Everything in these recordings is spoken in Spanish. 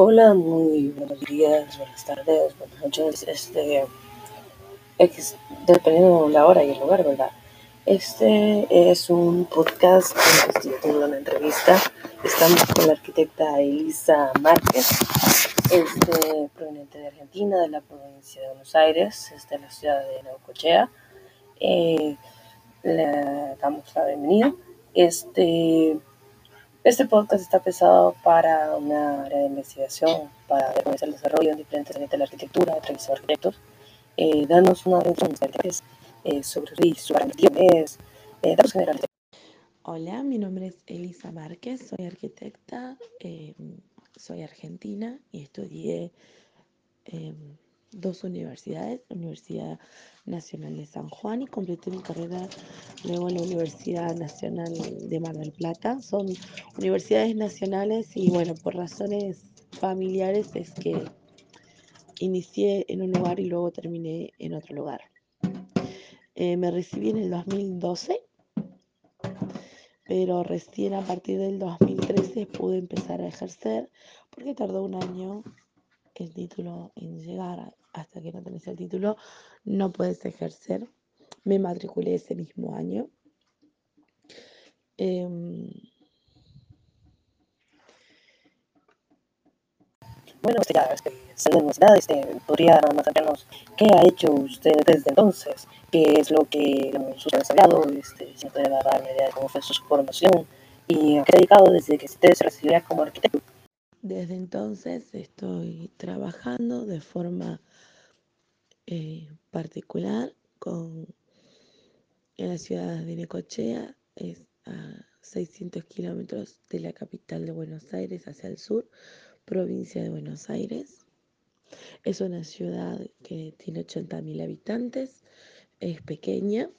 Hola, muy buenos días, buenas tardes, buenas noches. Este, dependiendo de la hora y el lugar, ¿verdad? Este es un podcast que estoy teniendo una entrevista. Estamos con la arquitecta Elisa Márquez, este, proveniente de Argentina, de la provincia de Buenos Aires, es de la ciudad de Neucochea. Eh, le damos la bienvenida. Este, este podcast está pensado para una área de investigación, para ver el desarrollo en diferentes áreas de la arquitectura, entrevistar arquitectos, eh, darnos una introducción eh, sobre su es, eh, datos generales. Hola, mi nombre es Elisa Márquez, soy arquitecta, eh, soy argentina y estudié eh, dos universidades, la Universidad Nacional de San Juan y completé mi carrera luego en la Universidad Nacional de Mar del Plata. Son universidades nacionales y bueno, por razones familiares es que inicié en un lugar y luego terminé en otro lugar. Eh, me recibí en el 2012, pero recién a partir del 2013 pude empezar a ejercer porque tardó un año el título en llegar. Hasta que no tenés el título, no puedes ejercer. Me matriculé ese mismo año. Eh, Bueno, este, ya este, saliendo de universidad, este, podría más qué ha hecho usted desde entonces, qué es lo que ha desarrollado, este, si puede dar una idea de cómo fue su formación y a qué ha dedicado desde que usted se recibió como arquitecto. Desde entonces estoy trabajando de forma eh, particular con, en la ciudad de Necochea, es a 600 kilómetros de la capital de Buenos Aires hacia el sur, provincia de Buenos Aires. Es una ciudad que tiene 80.000 habitantes, es pequeña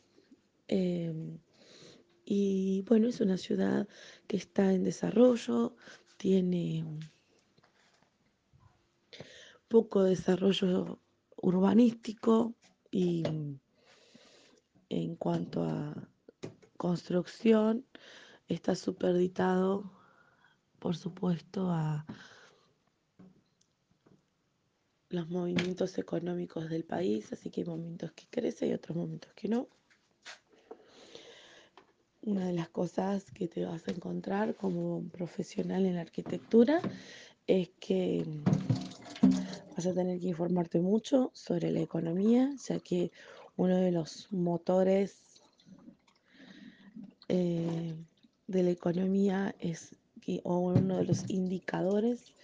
eh, y bueno, es una ciudad que está en desarrollo, tiene poco desarrollo urbanístico y en cuanto a construcción está superditado, por supuesto, a los movimientos económicos del país, así que hay momentos que crece y otros momentos que no. Una de las cosas que te vas a encontrar como profesional en la arquitectura es que vas a tener que informarte mucho sobre la economía, ya que uno de los motores eh, de la economía es que, o uno de los indicadores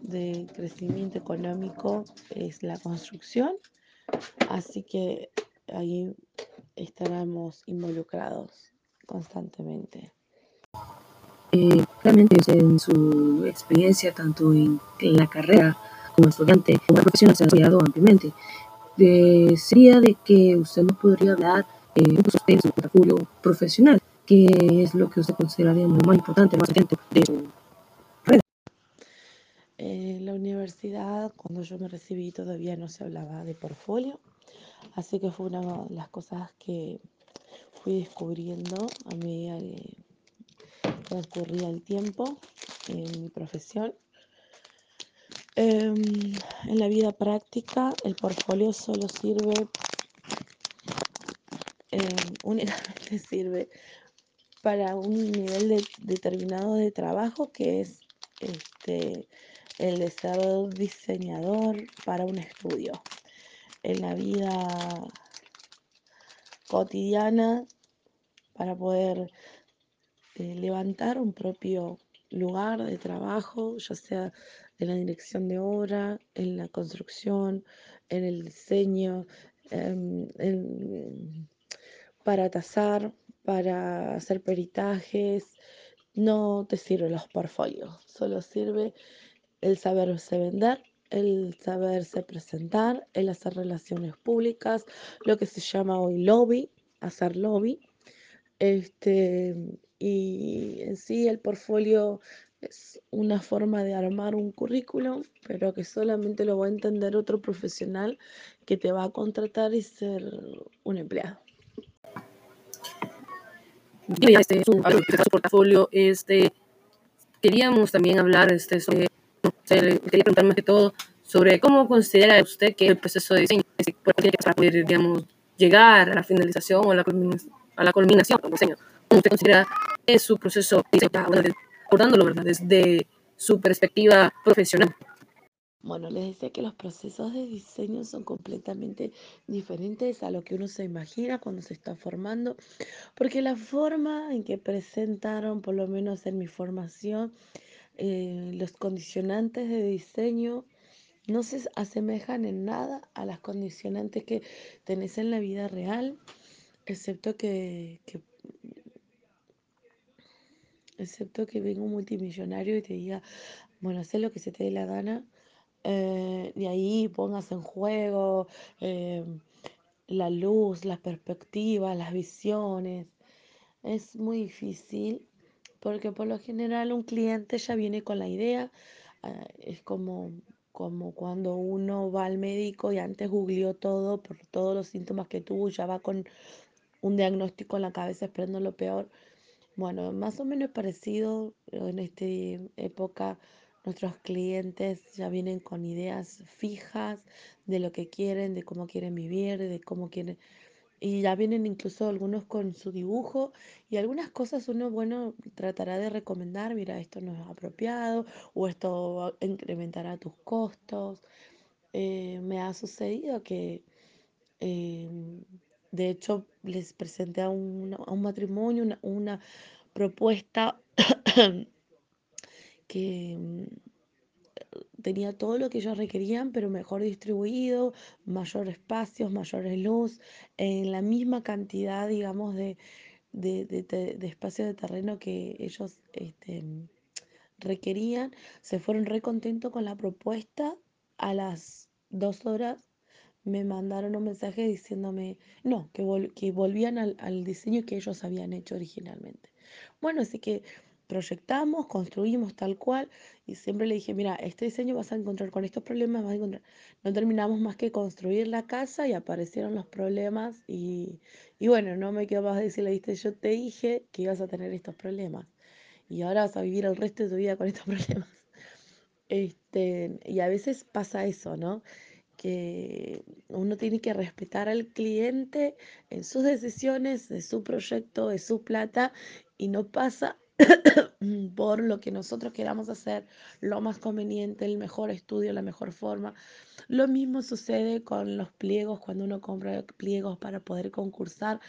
de crecimiento económico es la construcción, así que ahí estaremos involucrados constantemente. Eh, en su experiencia, tanto en la carrera como estudiante, como profesional, se ha desarrollado ampliamente. Eh, sería de que usted nos podría hablar eh, poco de su portafolio profesional, que es lo que usted consideraría lo más importante, más atento de su En la universidad, cuando yo me recibí, todavía no se hablaba de portfolio, así que fue una de las cosas que fui descubriendo a medida que transcurría el tiempo en mi profesión. Em, en la vida práctica, el portfolio solo sirve, em, únicamente sirve para un nivel de- determinado de trabajo que es este, el de diseñador para un estudio. En la vida cotidiana, para poder eh, levantar un propio lugar de trabajo, ya sea en la dirección de obra, en la construcción, en el diseño, em, para tasar, para hacer peritajes. No te sirven los portfolios, solo sirve el saberse vender, el saberse presentar, el hacer relaciones públicas, lo que se llama hoy lobby, hacer lobby. Este, y en sí el portfolio es una forma de armar un currículum, pero que solamente lo va a entender otro profesional que te va a contratar y ser un empleado. Este, que su portafolio, este, queríamos también hablar este, sobre quería preguntar más que todo sobre cómo considera usted que el proceso de diseño que para poder, digamos, llegar a la finalización o a la a la culminación del diseño. ¿Cómo usted considera su proceso abordándolo ¿verdad? desde su perspectiva profesional? Bueno, les decía que los procesos de diseño son completamente diferentes a lo que uno se imagina cuando se está formando, porque la forma en que presentaron, por lo menos en mi formación, eh, los condicionantes de diseño no se asemejan en nada a las condicionantes que tenés en la vida real, excepto que, excepto que venga un multimillonario y te diga, bueno, haz lo que se te dé la gana eh, de ahí pongas en juego eh, la luz, las perspectivas, las visiones. Es muy difícil porque por lo general un cliente ya viene con la idea. Eh, es como, como cuando uno va al médico y antes googleó todo por todos los síntomas que tuvo, ya va con un diagnóstico en la cabeza esperando lo peor. Bueno, más o menos parecido en esta época Nuestros clientes ya vienen con ideas fijas de lo que quieren, de cómo quieren vivir, de cómo quieren... Y ya vienen incluso algunos con su dibujo y algunas cosas uno, bueno, tratará de recomendar, mira, esto no es apropiado o esto incrementará tus costos. Eh, me ha sucedido que, em, de hecho, les presenté a un, matrimonio una, propuesta que mm, tenía todo lo que ellos requerían, pero mejor distribuido, mayor espacios, mayores luz, en la misma cantidad, digamos, de, de, espacio de terreno que ellos este, requerían. Se fueron re contentos con la propuesta. A las dos horas me mandaron un mensaje diciéndome, no, que, que volvían al, al diseño que ellos habían hecho originalmente. Bueno, así que proyectamos, construimos tal cual y siempre le dije, mira, este diseño vas a encontrar con estos problemas, vas a encontrar. No terminamos más que construir la casa y aparecieron los problemas y, y bueno, no me quedo más de decirle, viste, yo te dije que ibas a tener estos problemas y ahora vas a vivir el resto de tu vida con estos problemas. Este, y a veces pasa eso, ¿no? Que uno tiene que respetar al cliente en sus decisiones, de su proyecto, de su plata, y no pasa por lo que nosotros queramos hacer, lo más conveniente, el mejor estudio, la mejor forma. Lo mismo sucede con los pliegos, cuando uno compra pliegos para poder concursar.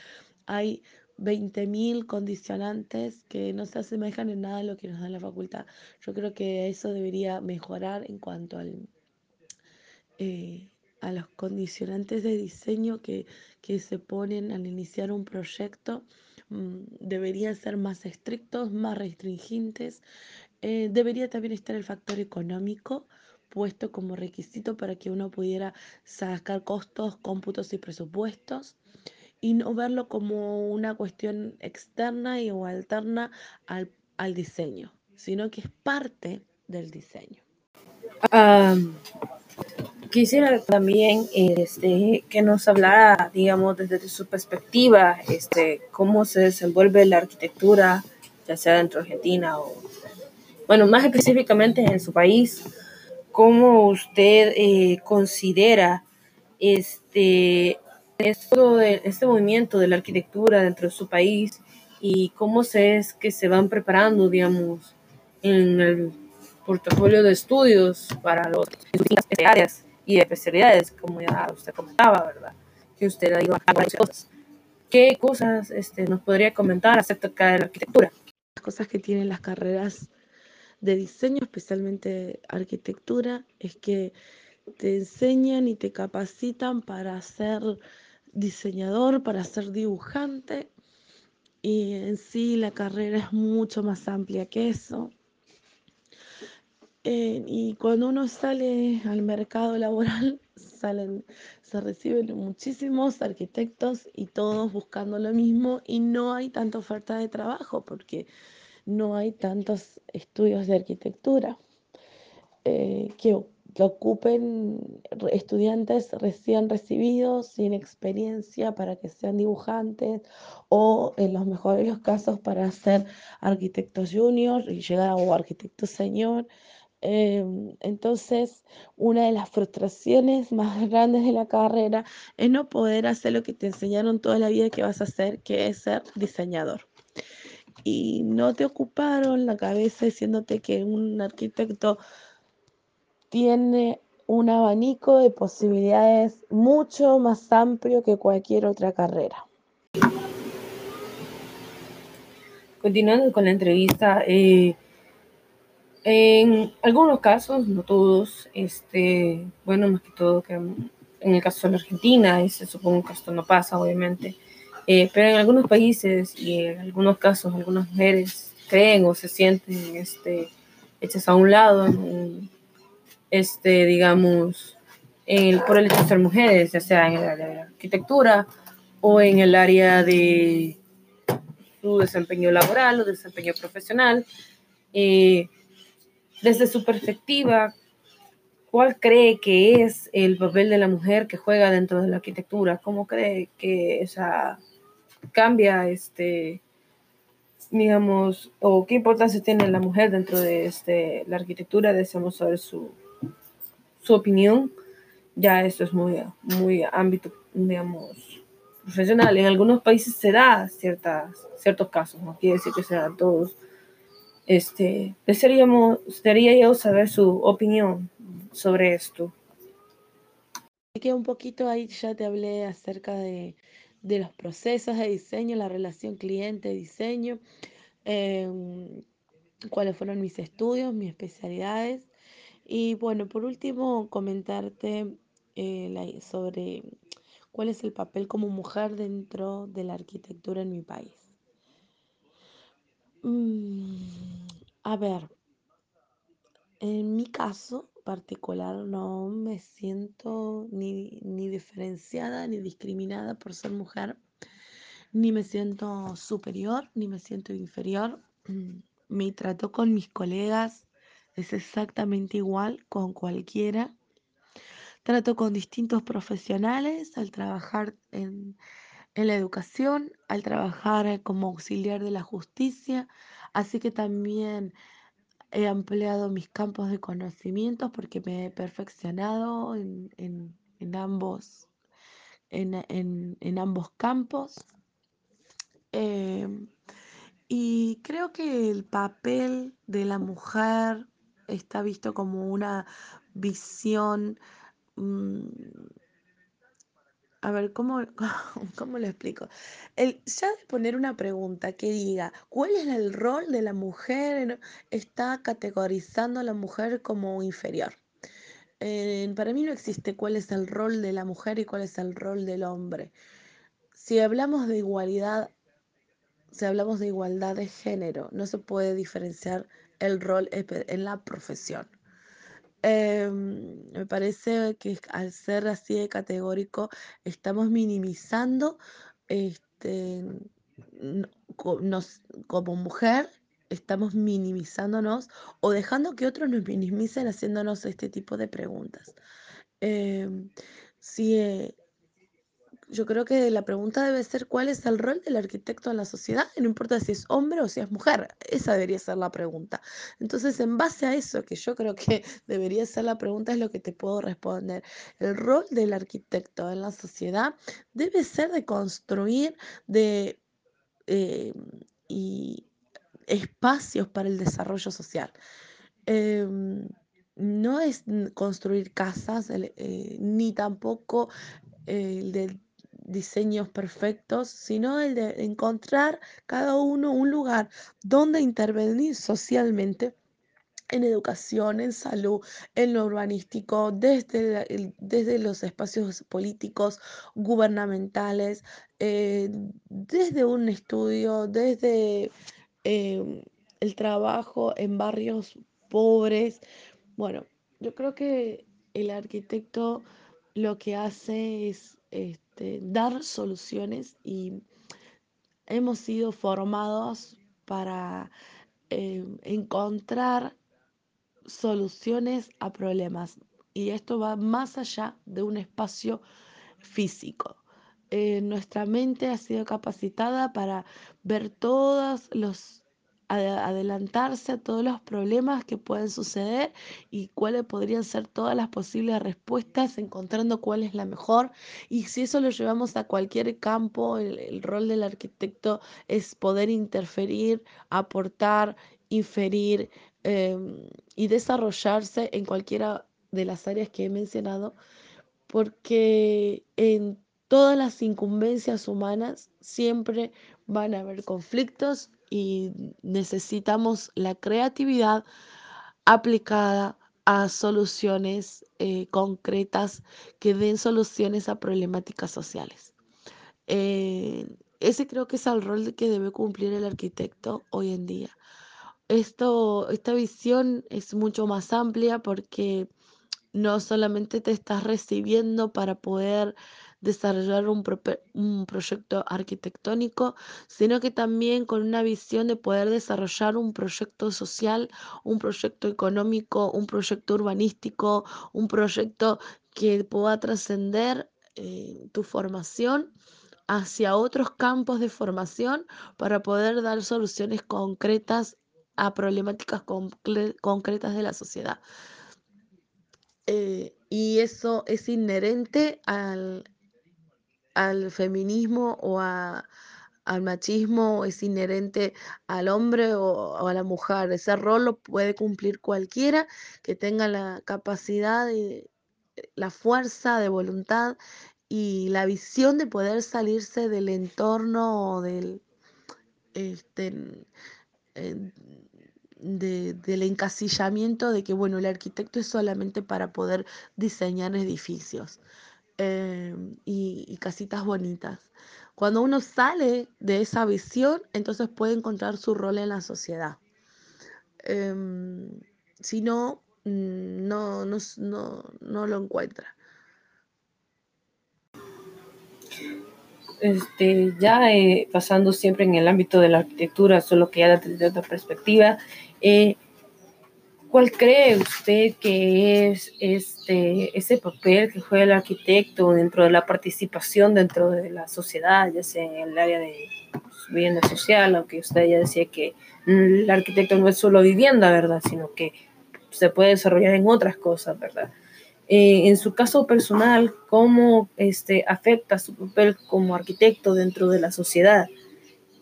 Hay 20.000 condicionantes que no se asemejan en nada a lo que nos da la facultad. Yo creo que eso debería mejorar en cuanto al eh, a los condicionantes de diseño que, que, se ponen al iniciar un proyecto mmm, deberían ser más estrictos, más restringentes. Eh, debería también estar el factor económico puesto como requisito para que uno pudiera sacar costos, cómputos y presupuestos y no verlo como una cuestión externa y, o alterna al, al diseño, sino que es parte del diseño. Um, Quisiera también este, que nos hablara, digamos, desde su perspectiva, este, cómo se desenvuelve la arquitectura, ya sea dentro de Argentina o, bueno, más específicamente en su país, cómo usted eh, considera este, esto de, este movimiento de la arquitectura dentro de su país y cómo se es que se van preparando, digamos, en el portafolio de estudios para los áreas y de especialidades, como ya usted comentaba, ¿verdad? Que usted ha ido a varias cosas. ¿Qué cosas este, nos podría comentar acerca de la arquitectura? Las cosas que tienen las carreras de diseño, especialmente arquitectura, es que te enseñan y te capacitan para ser diseñador, para ser dibujante. Y en sí la carrera es mucho más amplia que eso. Y cuando uno sale al mercado laboral, se reciben muchísimos arquitectos y todos buscando lo mismo y no hay tanta oferta de trabajo porque no hay tantos estudios de arquitectura eh, que, ocupen estudiantes recién recibidos, sin experiencia, para que sean dibujantes o en los mejores casos para ser arquitectos juniors y llegar a arquitecto señor Em, entonces, una de las frustraciones más grandes de la carrera es no poder hacer lo que te enseñaron toda la vida que vas a hacer, que es ser diseñador. Y no te ocuparon la cabeza diciéndote que un arquitecto tiene un abanico de posibilidades mucho más amplio que cualquier otra carrera. Continuando con la entrevista, eh, en algunos casos, no todos, este, bueno, más que todo que en el caso de la Argentina, ese supongo que esto no pasa, obviamente, eh, pero en algunos países y en algunos casos, algunas mujeres creen o se sienten este, hechas a un lado, este, digamos, el, por el hecho de ser mujeres, ya sea en el área de la arquitectura o en el área de su desempeño laboral o desempeño profesional. Eh, desde su perspectiva, ¿cuál cree que es el papel de la mujer que juega dentro de la arquitectura? ¿Cómo cree que esa cambia, este, digamos, o qué importancia tiene la mujer dentro de este, la arquitectura? Deseamos saber su, su opinión. Ya esto es muy, muy ámbito, digamos, profesional. En algunos países se da ciertas, ciertos casos, no quiere decir que sean todos este, desearíamos, yo saber su opinión sobre esto. Que un poquito ahí ya te hablé acerca de, los procesos de diseño, la relación cliente-diseño, em, cuáles fueron mis estudios, mis especialidades. Y bueno, por último, comentarte eh, sobre cuál es el papel como mujer dentro de la arquitectura en mi país. Mm, a ver, en mi caso particular no me siento ni, ni diferenciada ni discriminada por ser mujer, ni me siento superior, ni me siento inferior. Mm, mi trato con mis colegas es exactamente igual con cualquiera. Trato con distintos profesionales al trabajar en, en la educación, al trabajar como auxiliar de la justicia, así que también he ampliado mis campos de conocimientos porque me he perfeccionado en, ambos, en, ambos campos. Em, y creo que el papel de la mujer está visto como una visión mm, a ver, ¿cómo, cómo lo explico? El, ya de poner una pregunta que diga, ¿cuál es el rol de la mujer? Está categorizando a la mujer como inferior. Eh, para mí no existe cuál es el rol de la mujer y cuál es el rol del hombre. Si hablamos de igualdad, si hablamos de igualdad de género, no se puede diferenciar el rol en la profesión. Em, me parece que al ser así de categórico, estamos minimizando este, nos, como mujer, estamos minimizándonos o dejando que otros nos minimicen haciéndonos este tipo de preguntas. Em, si, eh, yo creo que la pregunta debe ser cuál es el rol del arquitecto en la sociedad, no importa si es hombre o si es mujer, esa debería ser la pregunta. Entonces, en base a eso, que yo creo que debería ser la pregunta, es lo que te puedo responder. El rol del arquitecto en la sociedad debe ser de construir de, eh, y espacios para el desarrollo social. Em, no es construir casas, eh, ni tampoco el de diseños perfectos, sino el de encontrar cada uno un lugar donde intervenir socialmente en educación, en salud, en lo urbanístico, desde, desde los espacios políticos, gubernamentales, eh, desde un estudio, desde em, el trabajo en barrios pobres. Bueno, yo creo que el arquitecto lo que hace es este, dar soluciones y hemos sido formados para eh, encontrar soluciones a problemas. Y esto va más allá de un espacio físico. Eh, nuestra mente ha sido capacitada para ver todos los adelantarse a todos los problemas que pueden suceder y cuáles podrían ser todas las posibles respuestas, encontrando cuál es la mejor. Y si eso lo llevamos a cualquier campo, el, rol del arquitecto es poder interferir, aportar, inferir em, y desarrollarse en cualquiera de las áreas que he mencionado, porque en todas las incumbencias humanas siempre van a haber conflictos y necesitamos la creatividad aplicada a soluciones eh, concretas que den soluciones a problemáticas sociales. Eh, ese creo que es el rol que debe cumplir el arquitecto hoy en día. Esto, esta visión es mucho más amplia porque no solamente te estás recibiendo para poder desarrollar un, un, proyecto arquitectónico, sino que también con una visión de poder desarrollar un proyecto social, un proyecto económico, un proyecto urbanístico, un proyecto que pueda trascender eh, tu formación hacia otros campos de formación para poder dar soluciones concretas a problemáticas concretas de la sociedad. Eh, y eso es inherente al, al feminismo o al machismo, es inherente al hombre o, a la mujer. Ese rol lo puede cumplir cualquiera que tenga la capacidad, y la fuerza de voluntad y la visión de poder salirse del entorno o del, este, del encasillamiento de que, bueno, el arquitecto es solamente para poder diseñar edificios. Em, y, casitas bonitas. Cuando uno sale de esa visión, entonces puede encontrar su rol en la sociedad. Em, si no, mm, no, no, no, lo encuentra. Este, ya eh, pasando siempre en el ámbito de la arquitectura, solo que ya desde otra perspectiva, eh, ¿Cuál cree usted que es este, ese papel que juega el arquitecto dentro de la participación dentro de la sociedad, ya sea en el área de vivienda social, aunque usted ya decía que el arquitecto no es solo vivienda, ¿verdad? Sino que se puede desarrollar en otras cosas, ¿verdad? Eh, en su caso personal, ¿cómo este, afecta su papel como arquitecto dentro de la sociedad?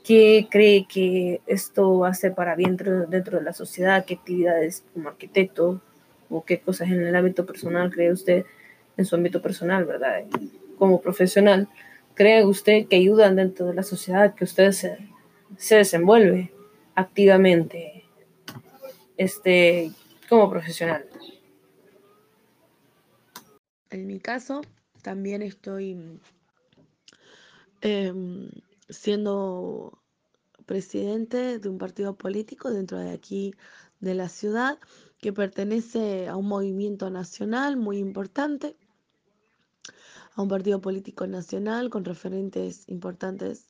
¿Qué cree que esto hace para bien dentro, de la sociedad? ¿Qué actividades como arquitecto o qué cosas en el ámbito personal cree usted en su ámbito personal, verdad? Como profesional, ¿cree usted que ayudan dentro de la sociedad que usted se, se desenvuelve activamente este, como profesional? En mi caso, también estoy em, siendo presidente de un partido político dentro de aquí de la ciudad que pertenece a un movimiento nacional muy importante, a un partido político nacional con referentes importantes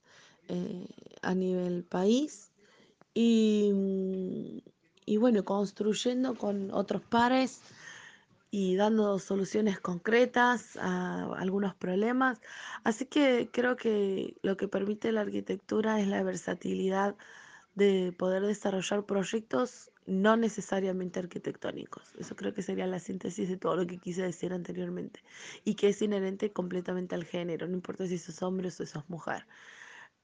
eh, a nivel país. Y, y bueno, construyendo con otros pares y dando soluciones concretas a algunos problemas. Así que creo que lo que permite la arquitectura es la versatilidad de poder desarrollar proyectos no necesariamente arquitectónicos. Eso creo que sería la síntesis de todo lo que quise decir anteriormente y que es inherente completamente al género, no importa si sos hombre o si sos mujer.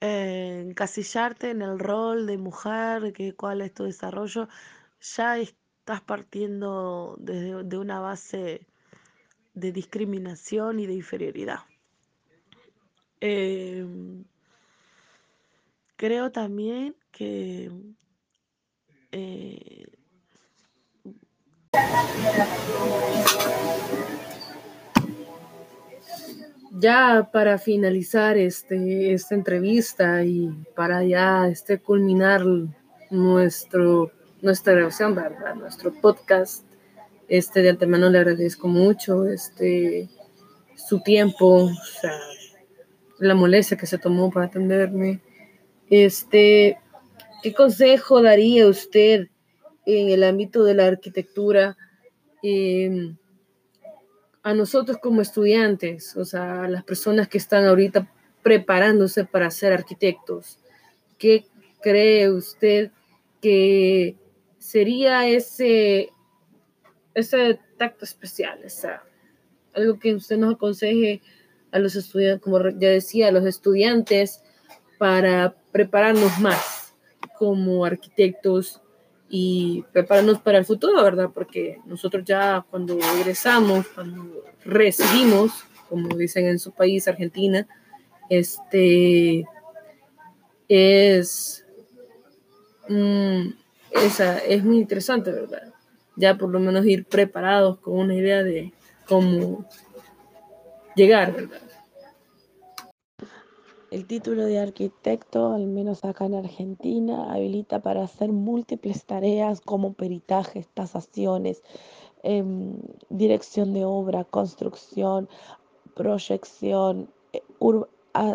Eh, encasillarte en el rol de mujer, que cuál es tu desarrollo, ya es estás partiendo desde de una base de discriminación y de inferioridad. Em, creo también que eh, ya para finalizar este, esta entrevista y para ya este, culminar nuestro nuestra grabación, ¿verdad? Nuestro podcast. Este, de antemano le agradezco mucho este, su tiempo, o sea, la molestia que se tomó para atenderme. Este, ¿Qué consejo daría usted en el ámbito de la arquitectura em, a nosotros como estudiantes, o sea, a las personas que están ahorita preparándose para ser arquitectos? ¿Qué cree usted que sería ese, ese tacto especial, esa, algo que usted nos aconseje a los estudiantes, como ya decía, a los estudiantes para prepararnos más como arquitectos y prepararnos para el futuro, ¿verdad? Porque nosotros ya cuando egresamos, cuando recibimos, como dicen en su país, Argentina, este es, mm, esa, es muy interesante, ¿verdad? Ya por lo menos ir preparados con una idea de cómo llegar, ¿verdad? El título de arquitecto, al menos acá en Argentina, habilita para hacer múltiples tareas como peritajes, tasaciones, em, dirección de obra, construcción, proyección, eh,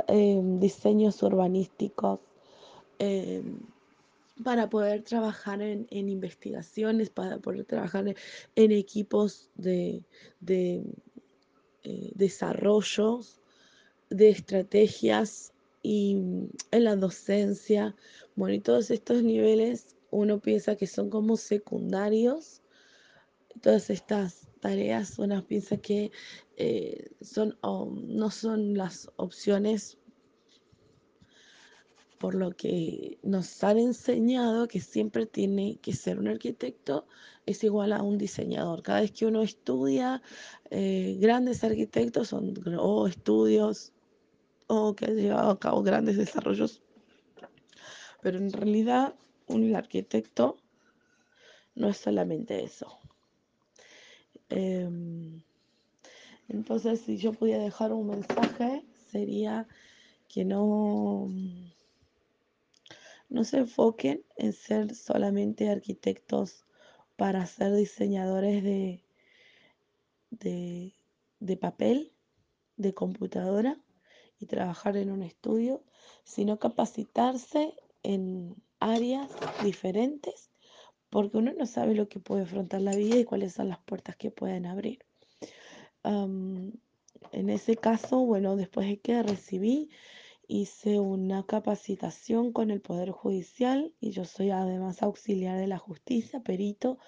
em, diseños urbanísticos, em, para poder trabajar en, investigaciones, para poder trabajar en, equipos de, de eh, desarrollos de estrategias y mm, en la docencia, bueno, y todos estos niveles uno piensa que son como secundarios, todas estas tareas uno piensa que eh, son, no son las opciones por lo que nos han enseñado que siempre tiene que ser un arquitecto es igual a un diseñador. Cada vez que uno estudia, eh, grandes arquitectos son o estudios o que ha llevado a cabo grandes desarrollos. Pero en realidad un arquitecto no es solamente eso. Em, entonces, si yo pudiera dejar un mensaje, sería que no, no se enfoquen en ser solamente arquitectos para ser diseñadores de, de, de papel, de computadora, y trabajar en un estudio, sino capacitarse en áreas diferentes, porque uno no sabe lo que puede afrontar la vida y cuáles son las puertas que pueden abrir. en ese caso, bueno, después de que recibí, hice una capacitación con el Poder Judicial y yo soy además auxiliar de la justicia, perito,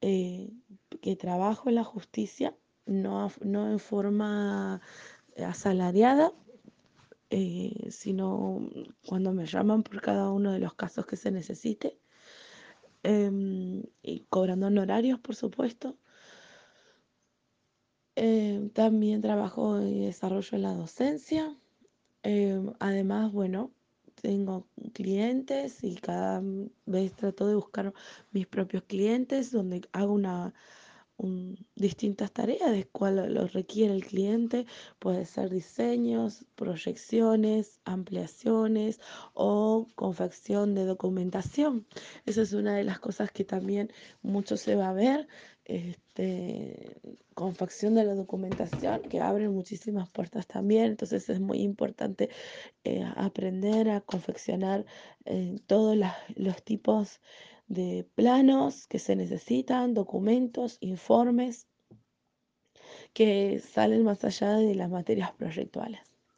eh, que trabajo en la justicia, no, no en forma asalariada, eh, sino cuando me llaman por cada uno de los casos que se necesite, em, y cobrando honorarios, por supuesto. Em, también trabajo y desarrollo en la docencia. Em, además, bueno, tengo clientes y cada vez trato de buscar mis propios clientes donde hago una distintas tareas de cuál lo requiere el cliente. Puede ser diseños, proyecciones, ampliaciones o confección de documentación. Esa es una de las cosas que también mucho se va a ver. Este, confección de la documentación que abre muchísimas puertas también. Entonces es muy importante eh, aprender a confeccionar eh, todos los tipos de planos que se necesitan, documentos, informes que salen más allá de las materias proyectuales.